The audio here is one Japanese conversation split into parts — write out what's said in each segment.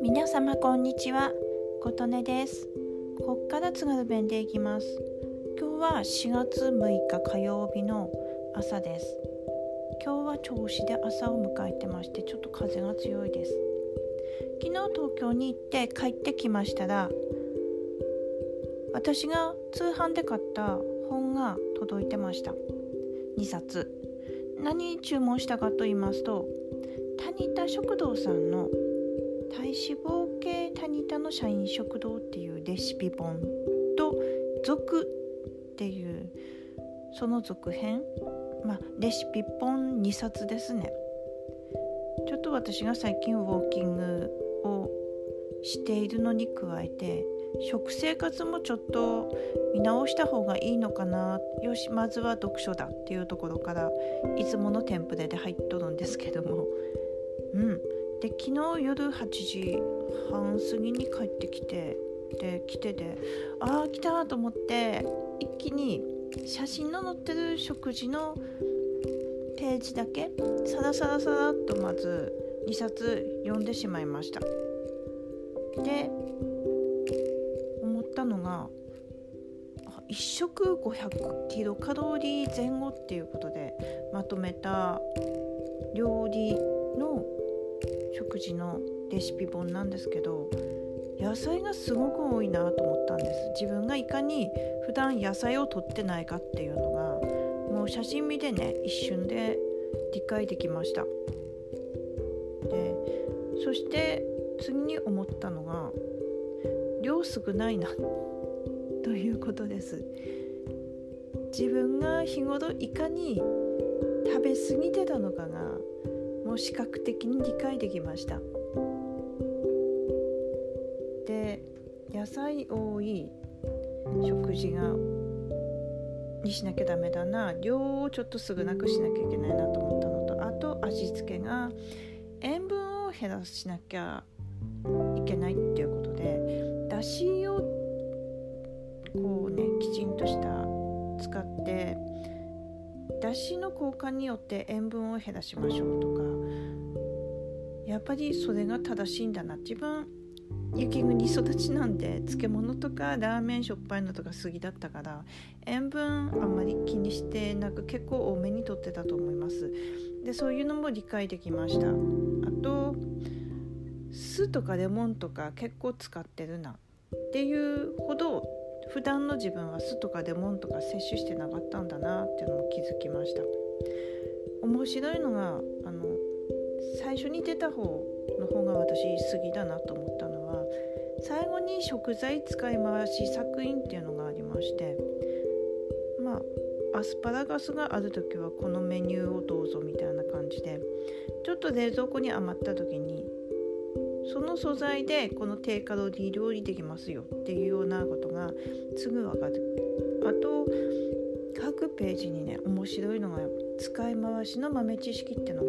皆様こんにちは。琴音です。こっから津軽弁でいきます。今日は4月6日火曜日の朝です。今日は銚子で朝を迎えてましてちょっと風が強いです。昨日東京に行って帰ってきましたら私が通販で買った本が届いてました。2冊。何注文したかと言いますとタニタ食堂さんの体脂肪系タニタの社員食堂っていうレシピ本と続っていうその続編まあレシピ本2冊ですね。ちょっと私が最近ウォーキングをしているのに加えて食生活もちょっと見直した方がいいのかな。よしまずは読書だっていうところからいつものテンプレで入っとるんですけども。うん。で昨日夜8時半過ぎに帰ってきてで来ててああ来たと思って一気に写真の載ってる食事のページだけサラサラサラっとまず2冊読んでしまいました。でたのが1食500キロカロリー前後っていうことでまとめた料理の食事のレシピ本なんですけど野菜がすごく多いなと思ったんです。自分がいかに普段野菜をとってないかっていうのがもう写真見てね一瞬で理解できました。でそして次に思ったのが量少ないな。ということです。自分が日頃いかに食べ過ぎてたのかがもう視覚的に理解できました。で野菜多い食事がにしなきゃダメだな。量をちょっと少なくしなきゃいけないなと思ったのとあと味付けが塩分を減らしなきゃでだしをこうねきちんとした使ってだしの効果によって塩分を減らしましょうとかやっぱりそれが正しいんだな。自分雪国育ちなんで漬物とかラーメンしょっぱいのとか好きだったから塩分あんまり気にしてなく結構多めにとってたと思います。でそういうのも理解できました。あと酢とかレモンとか結構使ってるな。っていうほど普段の自分は酢とかレモンとか摂取してなかったんだなっていうのも気づきました。面白いのがあの最初に出た方の方が私好きだなと思ったのは最後に食材使い回し作品っていうのがありましてまあアスパラガスがある時はこのメニューをどうぞみたいな感じでちょっと冷蔵庫に余った時にその素材でこの低カロリー料理できますよっていうようなことがすぐわかるあと各ページにね面白いのが使い回しの豆知識っていうのが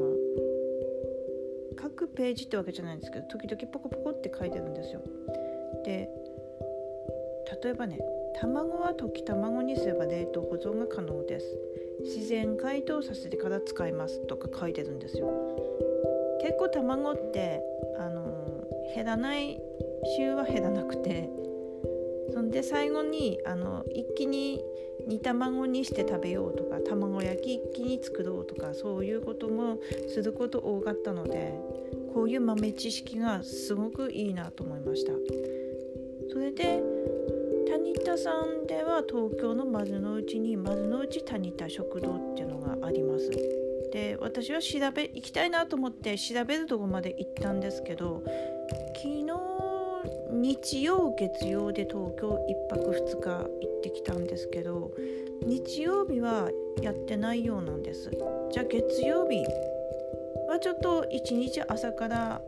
各ページってわけじゃないんですけど時々ポコポコって書いてるんですよ。で例えばね卵は溶き卵にすれば冷凍保存が可能です。自然解凍させてから使いますとか書いてるんですよ。結構卵ってあの減らない週は減らなくてそんで最後にあの一気に煮卵にして食べようとか卵焼き一気に作ろうとかそういうこともすること多かったのでこういう豆知識がすごくいいなと思いました。それでタニタさんでは東京の丸の内に丸の内タニタ食堂っていうのがあります。で私は調べ行きたいなと思って調べるとこまで行ったんですけど昨日日曜月曜で東京1泊2日行ってきたんですけど日曜日はやってないようなんです。じゃあ月曜日はちょっと一日朝から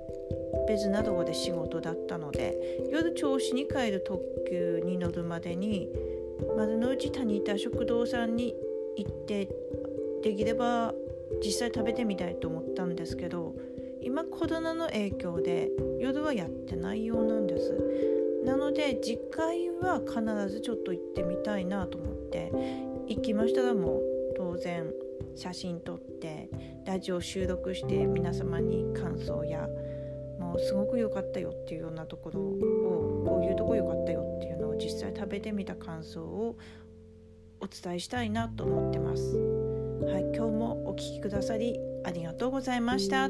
別などこで仕事だったので夜銚子に帰る特急に乗るまでに丸の内タニタ食堂さんに行ってできれば実際食べてみたいと思ったんですけど今コロナの影響で夜はやってないようなんですなので次回は必ずちょっと行ってみたいなと思って行きましたらもう当然写真撮ってラジオ収録して皆様に感想やもうすごく良かったよっていうようなところをこういうとこ良かったよっていうのを実際食べてみた感想をお伝えしたいなと思ってます。はい、今日もお聴きくださりありがとうございました。